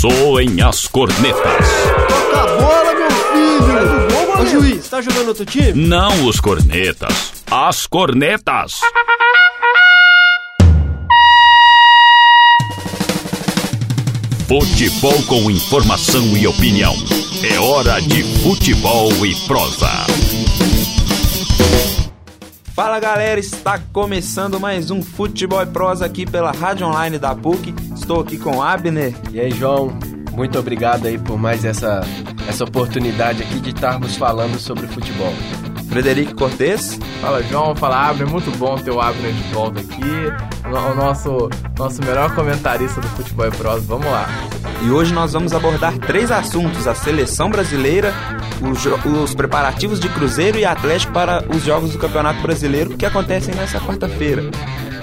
Soem as cornetas. Toca a bola, meu filho! Ô juiz, tá jogando outro time? Não os cornetas, as cornetas. Futebol com informação e opinião. É hora de futebol e prosa. Fala galera, está começando mais um Futebol e Prosa aqui pela Rádio Online da PUC. Estou aqui com Abner. E aí, João, muito obrigado aí por mais essa, essa oportunidade aqui de estarmos falando sobre futebol. Frederico Cortes. Fala João, fala Abner, muito bom ter o Abner de volta aqui, o nosso, nosso melhor comentarista do futebol e prosa, vamos lá. E hoje nós vamos abordar três assuntos: a seleção brasileira, os, os preparativos de Cruzeiro e Atlético para os jogos do Campeonato Brasileiro que acontecem nessa quarta-feira.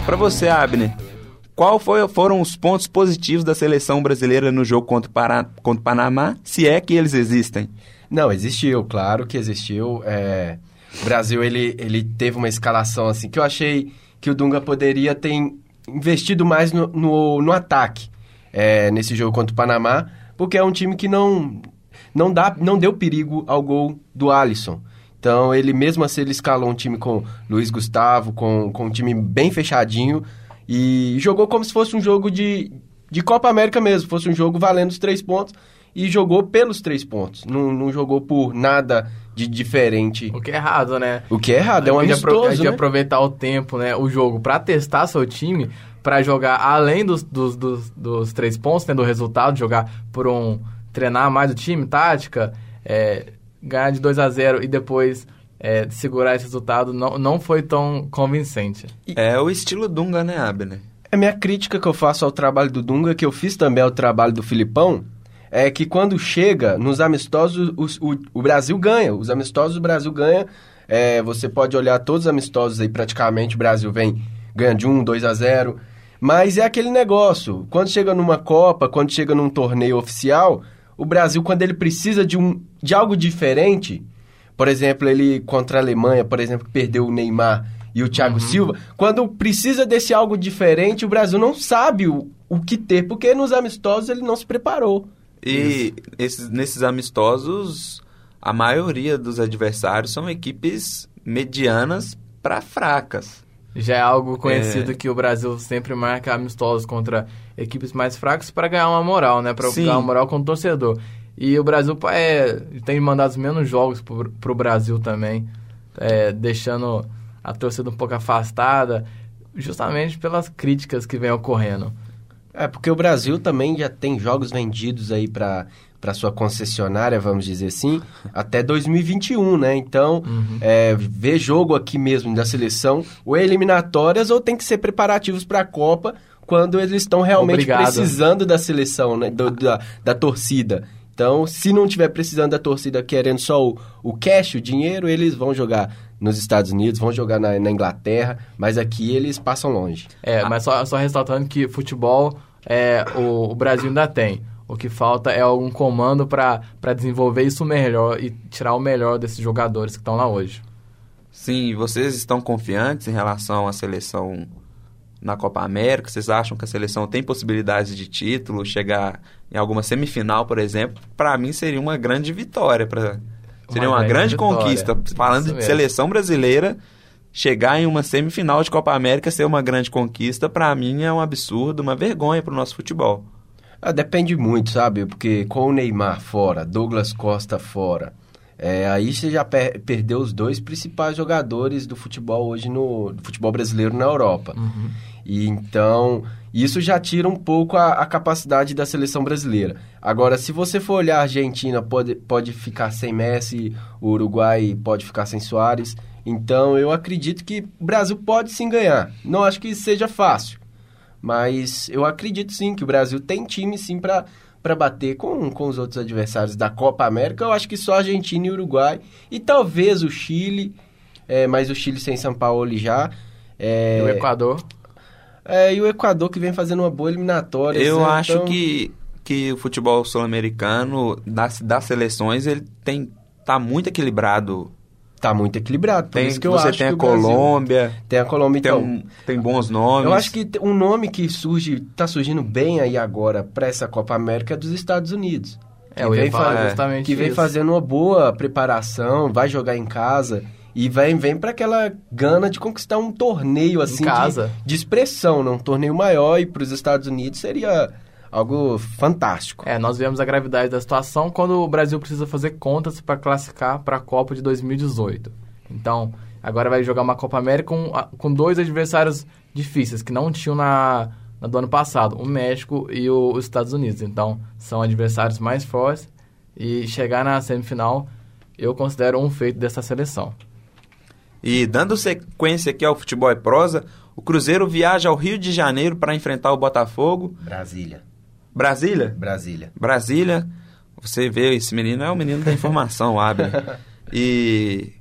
Para você, Abner, qual foi, foram os pontos positivos da seleção brasileira no jogo contra o, Pará, contra o Panamá, se é que eles existem? Não, existiu, claro que existiu. É... O Brasil ele, ele teve uma escalação assim que eu achei que o Dunga poderia ter investido mais no, no, no ataque é, nesse jogo contra o Panamá, porque é um time que não, não, dá, não deu perigo ao gol do Alisson. Então, ele mesmo assim, ele escalou um time com Luiz Gustavo, com, com um time bem fechadinho, e jogou como se fosse um jogo de, de Copa América mesmo, fosse um jogo valendo os três pontos, e jogou pelos três pontos, não, não jogou por nada de diferente. O que é errado, né? O que é errado, é um amistoso, de, né? aproveitar o tempo, né, o jogo, para testar seu time, para jogar além dos, dos, dos, dos, três pontos, né, do resultado, jogar por um... treinar mais o time, tática, é, ganhar de 2 a 0 e depois é, segurar esse resultado, não, não foi tão convincente. É o estilo Dunga, né, Abner? A minha crítica que eu faço ao trabalho do Dunga, que eu fiz também ao trabalho do Filipão, é que quando chega nos amistosos, o, o, o Brasil ganha. Os amistosos o Brasil ganha. É, você pode olhar todos os amistosos aí, praticamente, o Brasil vem, ganha de 1, 2 a 0. Mas é aquele negócio. Quando chega numa Copa, quando chega num torneio oficial, o Brasil, quando ele precisa de, um, de algo diferente, por exemplo, ele contra a Alemanha, por exemplo, que perdeu o Neymar e o Thiago uhum. Silva, quando precisa desse algo diferente, o Brasil não sabe o, o que ter, porque nos amistosos ele não se preparou. E esses, nesses amistosos, a maioria dos adversários são equipes medianas para fracas. Já é algo conhecido é... que o Brasil sempre marca amistosos contra equipes mais fracas para ganhar uma moral, né? Para ganhar uma moral com o torcedor. E o Brasil é, tem mandado menos jogos para o Brasil também, é, deixando a torcida um pouco afastada, justamente pelas críticas que vem ocorrendo. É, porque o Brasil também já tem jogos vendidos aí para para sua concessionária, vamos dizer assim, até 2021, né? Então, uhum. é, ver jogo aqui mesmo da seleção, ou é eliminatórias ou tem que ser preparativos para a Copa, quando eles estão realmente Obrigado. precisando da seleção, né? Do, da, da torcida. Então, se não tiver precisando da torcida querendo só o, o cash, o dinheiro, eles vão jogar nos Estados Unidos, vão jogar na, na Inglaterra, mas aqui eles passam longe. É, mas só, só ressaltando que futebol é, o, o Brasil ainda tem. O que falta é algum comando para desenvolver isso melhor e tirar o melhor desses jogadores que estão lá hoje. Sim, vocês estão confiantes em relação à seleção na Copa América? Vocês acham que a seleção tem possibilidades de título, chegar em alguma semifinal, por exemplo? Para mim seria uma grande vitória, para seria uma, uma grande vitória. conquista. Falando de seleção brasileira, chegar em uma semifinal de Copa América ser uma grande conquista, para mim é um absurdo, uma vergonha para o nosso futebol. Ah, depende muito, sabe? Porque com o Neymar fora, Douglas Costa fora, é, aí você já per perdeu os dois principais jogadores do futebol hoje no futebol brasileiro na Europa. Uhum. E então, isso já tira um pouco a, a, capacidade da seleção brasileira. Agora, se você for olhar a Argentina, pode, pode ficar sem Messi, o Uruguai pode ficar sem Soares. Então, eu acredito que o Brasil pode sim ganhar. Não acho que seja fácil. Mas eu acredito sim que o Brasil tem time sim para para bater com, com os outros adversários da Copa América. Eu acho que só a Argentina e Uruguai e talvez o Chile, é, mas o Chile sem São Paulo já. É, e o Equador? É, e o Equador que vem fazendo uma boa eliminatória. Eu né? acho então... que, que o futebol sul-americano, das, das seleções, ele tem tá muito equilibrado tá muito equilibrado. Por Tem, isso que eu você acho tem que a o Brasil- Colômbia, Tem a Colômbia, tem, então. um- tem bons nomes. Eu acho que um nome que surge, tá surgindo bem aí agora para essa Copa América é dos Estados Unidos. É, ia vem que vem fazendo uma boa preparação, vai jogar em casa e vem, vem para aquela gana de conquistar um torneio assim de- casa. De, expressão, né? um torneio maior e para os Estados Unidos seria algo fantástico. É, nós vemos a gravidade da situação quando o Brasil precisa fazer contas para classificar para a Copa de 2018. Então, agora vai jogar uma Copa América com, a- com dois adversários difíceis que não tinham na, na do ano passado, o México e o- os Estados Unidos. Então, são adversários mais fortes e chegar na semifinal eu considero um feito dessa seleção. E dando sequência aqui ao futebol e prosa, o Cruzeiro viaja ao Rio de Janeiro para enfrentar o Botafogo. Brasília. Brasília? Brasília. Brasília. Você vê, esse menino é o menino da informação, Abner. E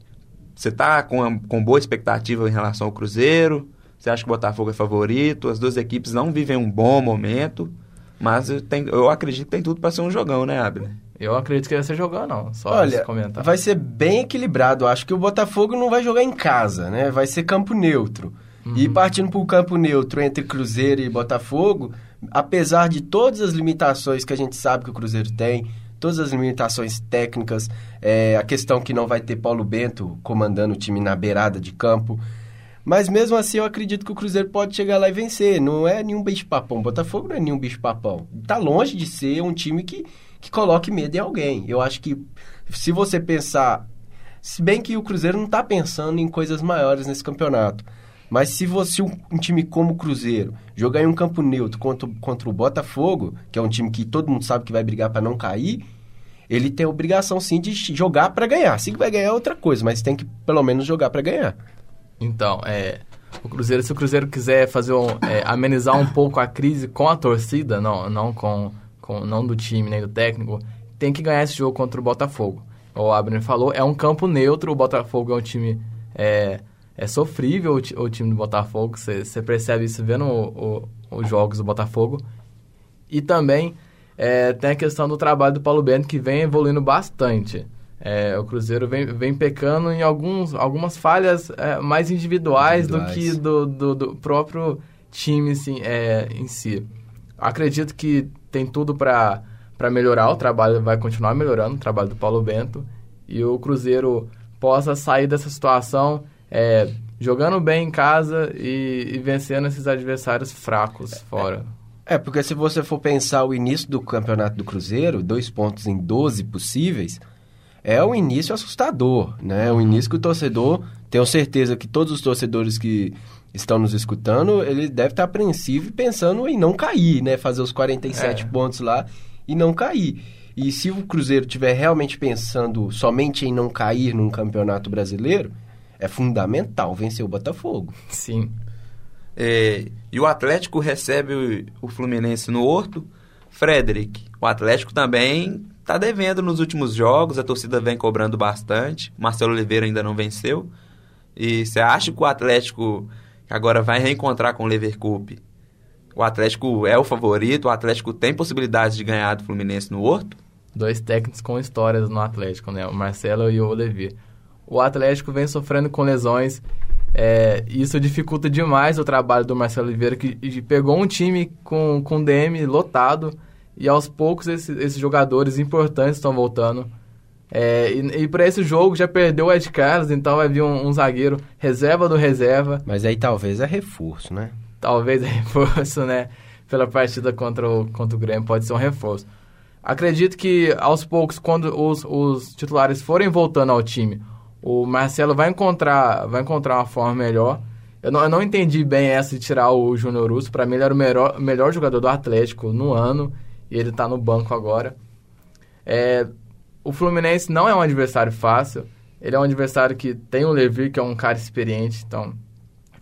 você tá com, com boa expectativa em relação ao Cruzeiro? Você acha que o Botafogo é favorito? As duas equipes não vivem um bom momento, mas eu, tenho- eu acredito que tem tudo para ser um jogão, né, Abner? Eu acredito que vai ser jogando, não. Só Olha, esse comentário. vai ser bem equilibrado. Acho que o Botafogo não vai jogar em casa, né? Vai ser campo neutro. E partindo para o campo neutro entre Cruzeiro e Botafogo, apesar de todas as limitações que a gente sabe que o Cruzeiro tem, todas as limitações técnicas, é, a questão que não vai ter Paulo Bento comandando o time na beirada de campo. Mas mesmo assim eu acredito que o Cruzeiro pode chegar lá e vencer. Não é nenhum bicho-papão. Botafogo não é nenhum bicho-papão. Tá longe de ser um time que, que coloque medo em alguém. Eu acho que se você pensar. Se bem que o Cruzeiro não tá pensando em coisas maiores nesse campeonato. Mas se você, um, um time como o Cruzeiro, jogar em um campo neutro contra, contra o Botafogo, que é um time que todo mundo sabe que vai brigar para não cair, ele tem a obrigação sim de jogar para ganhar. Se vai ganhar é outra coisa, mas tem que pelo menos jogar para ganhar. Então, é, o Cruzeiro, se o Cruzeiro quiser fazer um, é, amenizar um pouco a crise com a torcida, não, não com, com não do time nem do técnico, tem que ganhar esse jogo contra o Botafogo. O Abner falou, é um campo neutro, o Botafogo é um time é, é sofrível o, o time do Botafogo, você percebe isso vendo o- o- os jogos do Botafogo. E também é, tem a questão do trabalho do Paulo Bento, que vem evoluindo bastante. É, o Cruzeiro vem, vem pecando em alguns, algumas falhas é, mais individuais, do Individuais. que do, do, do próprio time assim, em si. Acredito que tem tudo para melhorar, o trabalho vai continuar melhorando, o trabalho do Paulo Bento, e o Cruzeiro possa sair dessa situação é, jogando bem em casa e, e vencendo esses adversários fracos fora. É, porque se você for pensar o início do campeonato do Cruzeiro, dois pontos em 12 possíveis, é um início assustador, né? Um início que o torcedor, tenho certeza que todos os torcedores que estão nos escutando, ele deve estar apreensivo pensando em não cair, né? Fazer os 47 É. pontos lá e não cair. E se o Cruzeiro estiver realmente pensando somente em não cair num campeonato brasileiro, é fundamental vencer o Botafogo. Sim. É, e o Atlético recebe o, o Fluminense no Horto. Frederic, o Atlético também tá devendo nos últimos jogos, a torcida vem cobrando bastante. Marcelo Oliveira ainda não venceu. E você acha que o Atlético agora vai reencontrar com o Leverkusen? O Atlético é o favorito, o Atlético tem possibilidades de ganhar do Fluminense no Horto? Dois técnicos com histórias no Atlético, né? O Marcelo e o Levi. O Atlético vem sofrendo com lesões. é, isso dificulta demais o trabalho do Marcelo Oliveira, que pegou um time com, com DM lotado e aos poucos esse- esses jogadores importantes estão voltando. É, e e para esse jogo já perdeu o Ed Carlos, então vai vir um, um zagueiro reserva do reserva. Mas aí talvez é reforço, né? talvez é reforço, né? Pela partida contra o, contra o Grêmio, pode ser um reforço. Acredito que aos poucos, quando os, os titulares forem voltando ao time, o Marcelo vai encontrar, vai encontrar uma forma melhor. Eu não, eu não entendi bem essa de tirar o Júnior Russo. Para mim, ele era o melhor, melhor jogador do Atlético no ano e ele tá no banco agora. É, o Fluminense não é um adversário fácil. Ele é um adversário que tem o Levi, que é um cara experiente. Então,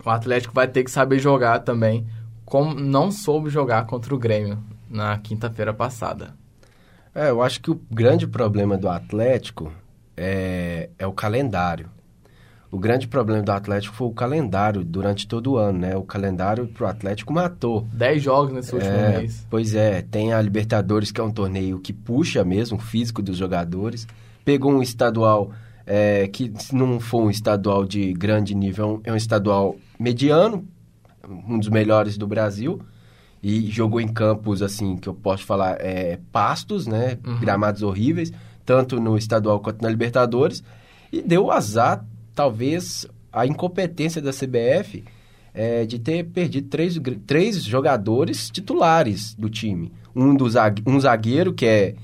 o Atlético vai ter que saber jogar também, como não soube jogar contra o Grêmio na quinta-feira passada. É, eu acho que o grande problema do Atlético é, é o calendário. O grande problema do Atlético foi o calendário durante todo o ano, né? O calendário pro Atlético matou. Dez jogos nesse último É, mês. Pois é, tem a Libertadores, que é um torneio que puxa mesmo o físico dos jogadores. Pegou um estadual é, que não for um estadual de grande nível, é um estadual mediano, um dos melhores do Brasil. E jogou em campos, assim, que eu posso falar, é, pastos, né? Uhum. Gramados horríveis, tanto no estadual quanto na Libertadores. E deu azar, talvez, a incompetência da CBF é, de ter perdido três, três jogadores titulares do time. Um, do um zagueiro, que é,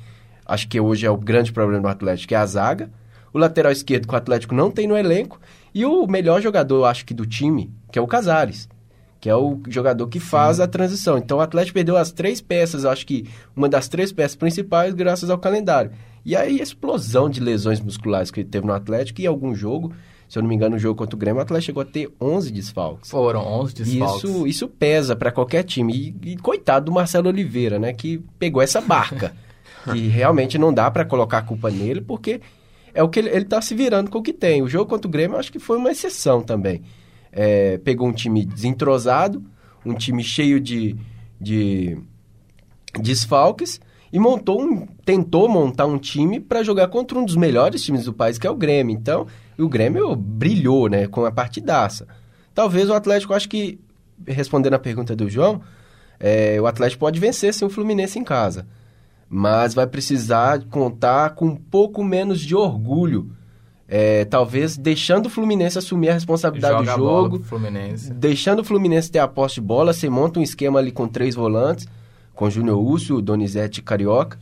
acho que hoje é o grande problema do Atlético, que é a zaga. O lateral esquerdo, que o Atlético não tem no elenco. E o melhor jogador, acho que, do time, que é o Casares que é o jogador que faz Sim. a transição. Então o Atlético perdeu as três peças, acho que uma das três peças principais, graças ao calendário. E aí a explosão de lesões musculares que ele teve no Atlético e algum jogo, se eu não me engano, no jogo contra o Grêmio, o Atlético chegou a ter 11 desfalques. Foram 11 desfalques. Isso, isso pesa para qualquer time. E, e, coitado do Marcelo Oliveira, né, que pegou essa barca. e realmente não dá para colocar a culpa nele, porque é o que ele, ele tá se virando com o que tem. O jogo contra o Grêmio, eu acho que foi uma exceção também é, pegou um time desentrosado, um time cheio de, de desfalques e montou um, tentou montar um time para jogar contra um dos melhores times do país, que é o Grêmio. Então, o Grêmio brilhou, né, com a partidaça. Talvez o Atlético, acho que, respondendo a pergunta do João, é, o Atlético pode vencer sim o Fluminense em casa. Mas vai precisar contar com um pouco menos de orgulho é, talvez deixando o Fluminense assumir a responsabilidade Joga do jogo, deixando o Fluminense ter a posse de bola, você monta um esquema ali com três volantes, com Júnior Úcio, Donizete Carioca,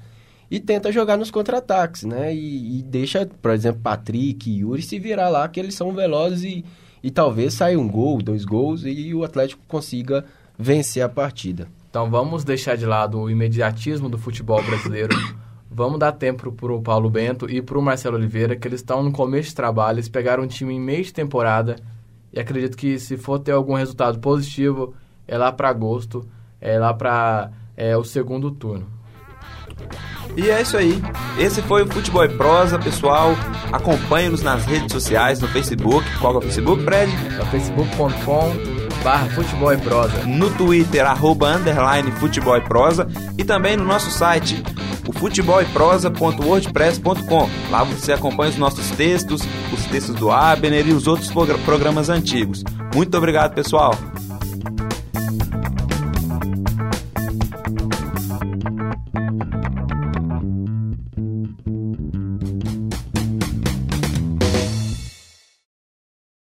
e tenta jogar nos contra-ataques, né? E, e, deixa, por exemplo, Patrick e Yuri se virar lá, que eles são velozes e, e talvez saia um gol, dois gols, e o Atlético consiga vencer a partida. Então vamos deixar de lado o imediatismo do futebol brasileiro Vamos dar tempo para o Paulo Bento e para o Marcelo Oliveira, que eles estão no começo de trabalho, eles pegaram um time em meio de temporada e acredito que se for ter algum resultado positivo, é lá para agosto, é lá para é, o segundo turno. E é isso aí. Esse foi o Futebol e Prosa, pessoal. Acompanhe-nos nas redes sociais, no Facebook. Qual é o Facebook, Fred? É facebook.com barra futebol e prosa. No Twitter, arroba underline futebol e prosa. E também no nosso site, o futeboleprosa.wordpress.com. Lá você acompanha os nossos textos, os textos do Abner e os outros programas antigos. Muito obrigado, pessoal.